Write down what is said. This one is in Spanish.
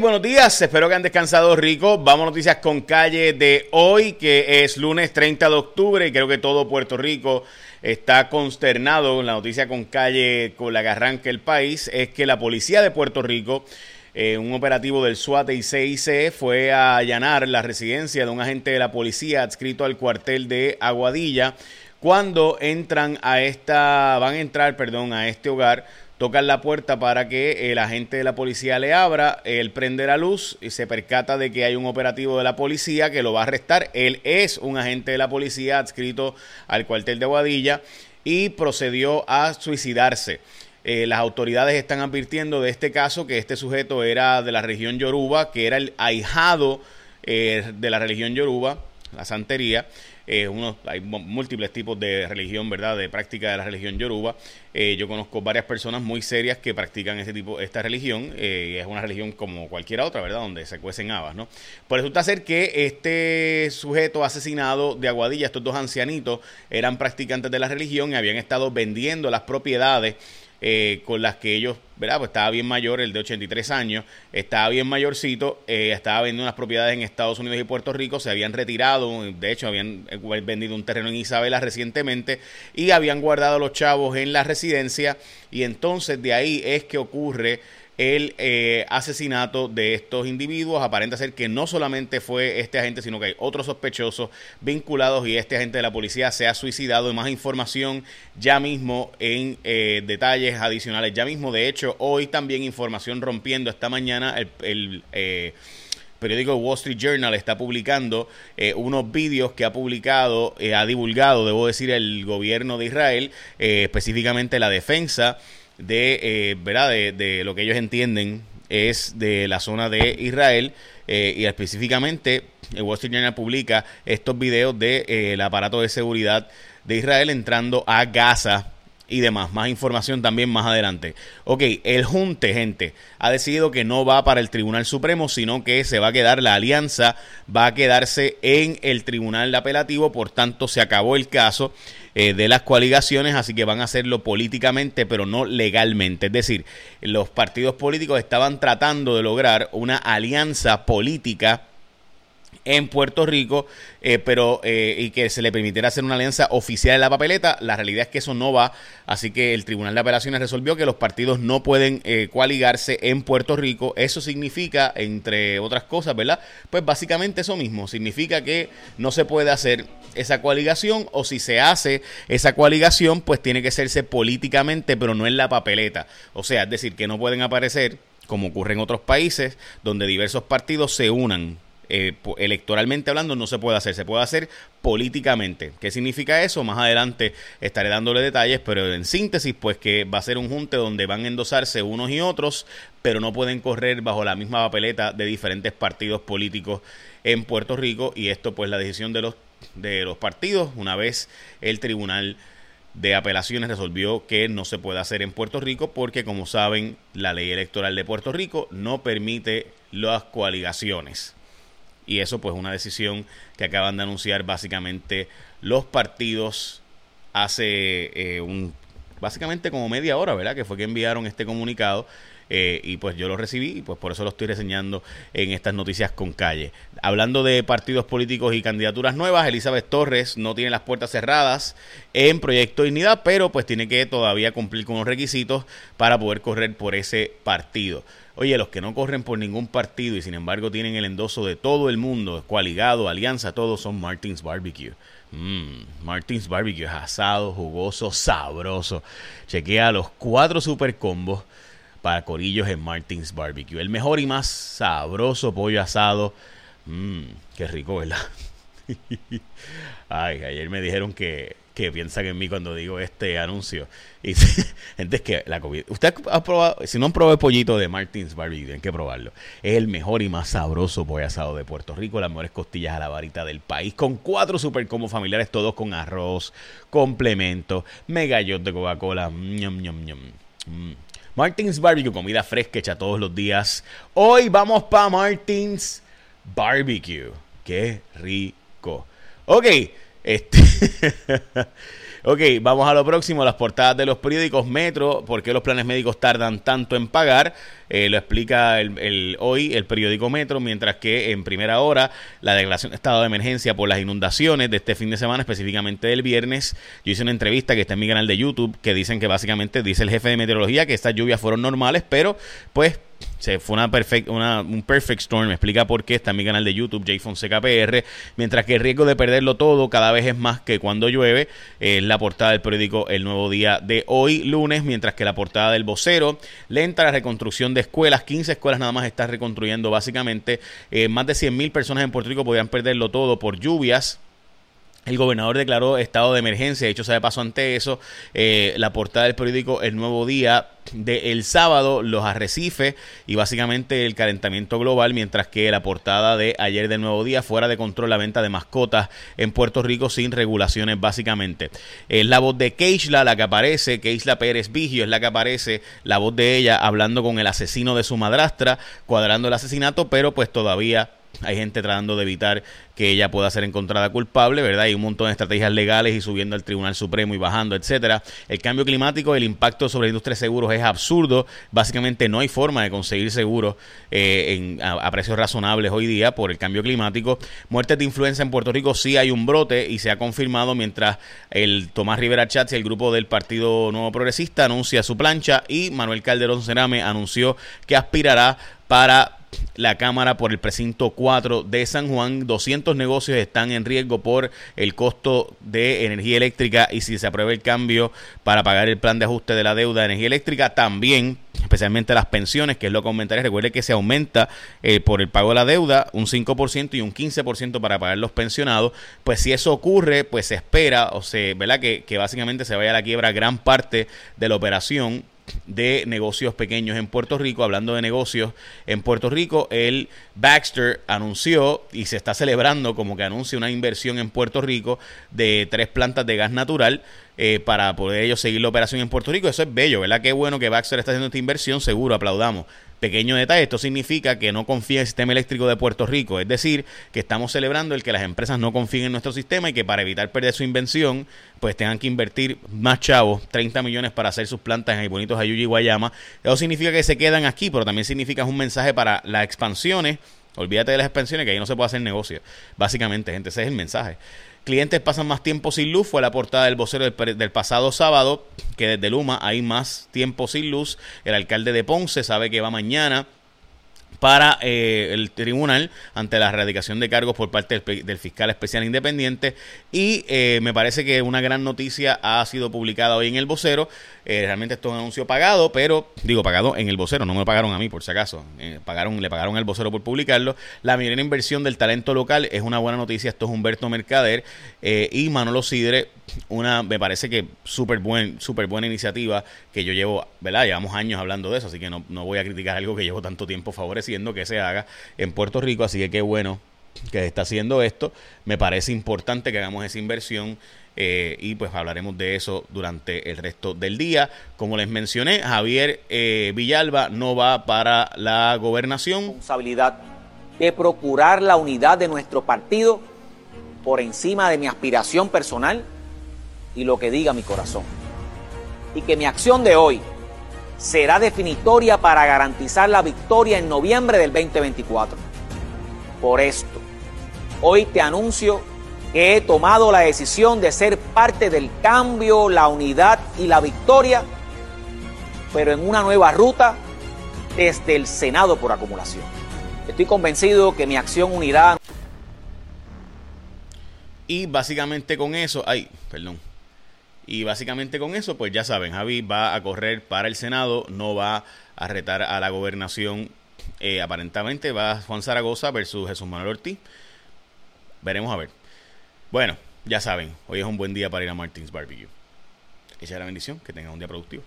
Buenos días, espero que han descansado rico. Vamos a noticias con calle de hoy, que es lunes 30 de octubre y creo que todo Puerto Rico está consternado. La noticia con calle con la que arranca el país es que la policía de Puerto Rico, eh, un operativo del SWAT y CIC, fue a allanar la residencia de un agente de la policía adscrito al cuartel de Aguadilla. Cuando entran a esta, van a entrar, perdón, a este hogar tocan la puerta para que el agente de la policía le abra, él prende la luz y se percata de que hay un operativo de la policía que lo va a arrestar. Él es un agente de la policía adscrito al cuartel de Guadilla y procedió a suicidarse. Eh, las autoridades están advirtiendo de este caso que este sujeto era de la región Yoruba, que era el ahijado eh, de la religión Yoruba, la santería, eh, uno, hay múltiples tipos de religión, ¿verdad? De práctica de la religión yoruba. Eh, yo conozco varias personas muy serias que practican este tipo, esta religión. Eh, es una religión como cualquier otra, ¿verdad? Donde se cuecen habas, ¿no? Por resulta ser que este sujeto asesinado de Aguadilla, estos dos ancianitos, eran practicantes de la religión y habían estado vendiendo las propiedades eh, con las que ellos, ¿verdad? Pues estaba bien mayor, el de 83 años, estaba bien mayorcito, eh, estaba vendiendo unas propiedades en Estados Unidos y Puerto Rico, se habían retirado, de hecho habían eh, vendido un terreno en Isabela recientemente y habían guardado los chavos en la residencia y entonces de ahí es que ocurre el eh, asesinato de estos individuos. Aparenta ser que no solamente fue este agente, sino que hay otros sospechosos vinculados y este agente de la policía se ha suicidado. Y más información ya mismo en eh, detalles adicionales. Ya mismo, de hecho, hoy también información rompiendo esta mañana el... Eh, periódico Wall Street Journal está publicando unos vídeos que ha publicado, ha divulgado, debo decir, el gobierno de Israel, específicamente la defensa de, eh, ¿verdad? De, lo que ellos entienden es de la zona de Israel eh, y específicamente el Wall Street Journal publica estos videos del de, eh, aparato de seguridad de Israel entrando a Gaza y demás. Más información también más adelante. Ok, el Junte, gente, ha decidido que no va para el Tribunal Supremo, sino que se va a quedar, la alianza va a quedarse en el Tribunal Apelativo, por tanto se acabó el caso eh, de las coaligaciones, así que van a hacerlo políticamente, pero no legalmente. Es decir, los partidos políticos estaban tratando de lograr una alianza política en Puerto Rico, eh, pero eh, y que se le permitiera hacer una alianza oficial en la papeleta. La realidad es que eso no va, así que el Tribunal de Apelaciones resolvió que los partidos no pueden eh, coaligarse en Puerto Rico. Eso significa, entre otras cosas, ¿verdad? Pues básicamente eso mismo, significa que no se puede hacer esa coaligación o si se hace esa coaligación, pues tiene que hacerse políticamente, pero no en la papeleta. O sea, es decir, que no pueden aparecer como ocurre en otros países, donde diversos partidos se unan eh, electoralmente hablando no se puede hacer, se puede hacer políticamente. ¿Qué significa eso? Más adelante estaré dándole detalles, pero en síntesis, pues que va a ser un junte donde van a endosarse unos y otros, pero no pueden correr bajo la misma papeleta de diferentes partidos políticos en Puerto Rico y esto pues la decisión de los de los partidos una vez el tribunal de apelaciones resolvió que no se puede hacer en Puerto Rico porque como saben la ley electoral de Puerto Rico no permite las coaligaciones y eso pues una decisión que acaban de anunciar básicamente los partidos hace eh, un básicamente como media hora, ¿verdad? Que fue que enviaron este comunicado eh, y pues yo lo recibí y pues por eso lo estoy reseñando en estas noticias con calle. Hablando de partidos políticos y candidaturas nuevas, Elizabeth Torres no tiene las puertas cerradas en Proyecto Dignidad, pero pues tiene que todavía cumplir con los requisitos para poder correr por ese partido. Oye, los que no corren por ningún partido y sin embargo tienen el endoso de todo el mundo, coaligado, alianza, todos son Martins Barbecue. Mmm, Martins Barbecue asado, jugoso, sabroso. Chequea los cuatro super combos para corillos en Martins Barbecue. El mejor y más sabroso pollo asado. Mmm, qué rico, ¿verdad? Ay, ayer me dijeron que que piensan en mí cuando digo este anuncio. Y gente, es que la comida. Usted ha probado, si no han probado el pollito de Martins Barbie, tienen que probarlo. Es el mejor y más sabroso pollo asado de Puerto Rico, las mejores costillas a la varita del país, con cuatro super como familiares, todos con arroz, complemento, megallot de Coca-Cola. Mm. Martins Barbecue, comida fresca hecha todos los días. Hoy vamos para Martins Barbecue. Qué rico. Ok, Este. ok, vamos a lo próximo, las portadas de los periódicos Metro, ¿por qué los planes médicos tardan tanto en pagar? Eh, lo explica el, hoy el periódico Metro, mientras que en primera hora la declaración de estado de emergencia por las inundaciones de este fin de semana, específicamente del viernes. Yo hice una entrevista que está en mi canal de YouTube que dicen que básicamente dice el jefe de meteorología que estas lluvias fueron normales, pero pues se fue una perfect, una, un perfect storm. Me explica por qué. Está en mi canal de YouTube, J Fonseca PR. Mientras que el riesgo de perderlo todo cada vez es más que cuando llueve. Es la portada del periódico El Nuevo Día de hoy, lunes. Mientras que la portada del vocero. Lenta la reconstrucción de escuelas. 15 escuelas nada más está reconstruyendo básicamente. Eh, más de 100 mil personas en Puerto Rico podrían perderlo todo por lluvias. El gobernador declaró estado de emergencia, de hecho se pasó ante eso. Eh, la portada del periódico El Nuevo Día de sábado, los arrecifes y básicamente el calentamiento global, mientras que la portada de ayer del Nuevo Día, fuera de control la venta de mascotas en Puerto Rico sin regulaciones básicamente. Es la voz de Keishla la que aparece, Keishla Pérez Vigio es la que aparece, la voz de ella hablando con el asesino de su madrastra, cuadrando el asesinato, pero pues todavía hay gente tratando de evitar que ella pueda ser encontrada culpable, ¿verdad? Hay un montón de estrategias legales y subiendo al Tribunal Supremo y bajando, etcétera. El cambio climático, el impacto sobre la industria de seguros es absurdo. Básicamente no hay forma de conseguir seguros eh, a, precios razonables hoy día por el cambio climático. Muertes de influenza en Puerto Rico sí hay un brote y se ha confirmado mientras el Tomás Rivera Chatz y el grupo del Partido Nuevo Progresista anuncia su plancha y Manuel Calderón Cerame anunció que aspirará para la Cámara por el precinto 4 de San Juan. 200 negocios están en riesgo por el costo de energía eléctrica y si se aprueba el cambio para pagar el plan de ajuste de la deuda de energía eléctrica, también especialmente las pensiones, que es lo que aumentaría. Recuerde que se aumenta eh, por el pago de la deuda un 5% y un 15% para pagar los pensionados. Pues si eso ocurre, pues se espera, o se, ¿verdad? Que, que básicamente se vaya a la quiebra gran parte de la operación de negocios pequeños en Puerto Rico. Hablando de negocios en Puerto Rico, el Baxter anunció y se está celebrando como que anuncia una inversión en Puerto Rico de tres plantas de gas natural eh, para poder ellos seguir la operación en Puerto Rico. Eso es bello, ¿verdad? Qué bueno que Baxter está haciendo esta inversión, seguro, aplaudamos. Pequeño detalle, esto significa que no confía en el sistema eléctrico de Puerto Rico, es decir, que estamos celebrando el que las empresas no confíen en nuestro sistema y que para evitar perder su invención, pues tengan que invertir más chavos, 30 millones para hacer sus plantas en bonitos Ayuyi y Guayama. Eso significa que se quedan aquí, pero también significa un mensaje para las expansiones. Olvídate de las expansiones, que ahí no se puede hacer negocio. Básicamente, gente, ese es el mensaje. Clientes pasan más tiempo sin luz, fue la portada del vocero del, pasado sábado, que desde Luma hay más tiempo sin luz. El alcalde de Ponce sabe que va mañana para eh, el tribunal ante la erradicación de cargos por parte del, fiscal especial independiente y eh, me parece que una gran noticia ha sido publicada hoy en el vocero eh, realmente esto es un anuncio pagado pero digo pagado en el vocero no me pagaron a mí por si acaso. Pagaron le pagaron al vocero por publicarlo. La mayor inversión del talento local es una buena noticia. Esto es Humberto Mercader y Manolo Sidre una me parece que súper buen, super buena iniciativa que yo llevo verdad llevamos años hablando de eso así que no, no voy a criticar algo que llevo tanto tiempo favoreciendo que se haga en Puerto Rico, así que qué bueno que está haciendo esto. Me parece importante que hagamos esa inversión eh, y pues hablaremos de eso durante el resto del día. Como les mencioné, Javier eh, Villalba no va para la gobernación. Responsabilidad de procurar la unidad de nuestro partido por encima de mi aspiración personal y lo que diga mi corazón. Y que mi acción de hoy será definitoria para garantizar la victoria en noviembre del 2024. Por esto, hoy te anuncio he tomado la decisión de ser parte del cambio, la unidad y la victoria, pero en una nueva ruta desde el Senado por acumulación. Estoy convencido que mi acción unirá. Y básicamente con eso, ay, perdón. Y básicamente con eso, pues ya saben, Javi va a correr para el Senado, no va a retar a la gobernación. Eh, aparentemente va Juan Zaragoza versus Jesús Manuel Ortiz. Veremos a ver. Bueno, ya saben, hoy es un buen día para ir a Martins Barbecue. Sea la bendición, que tengan un día productivo.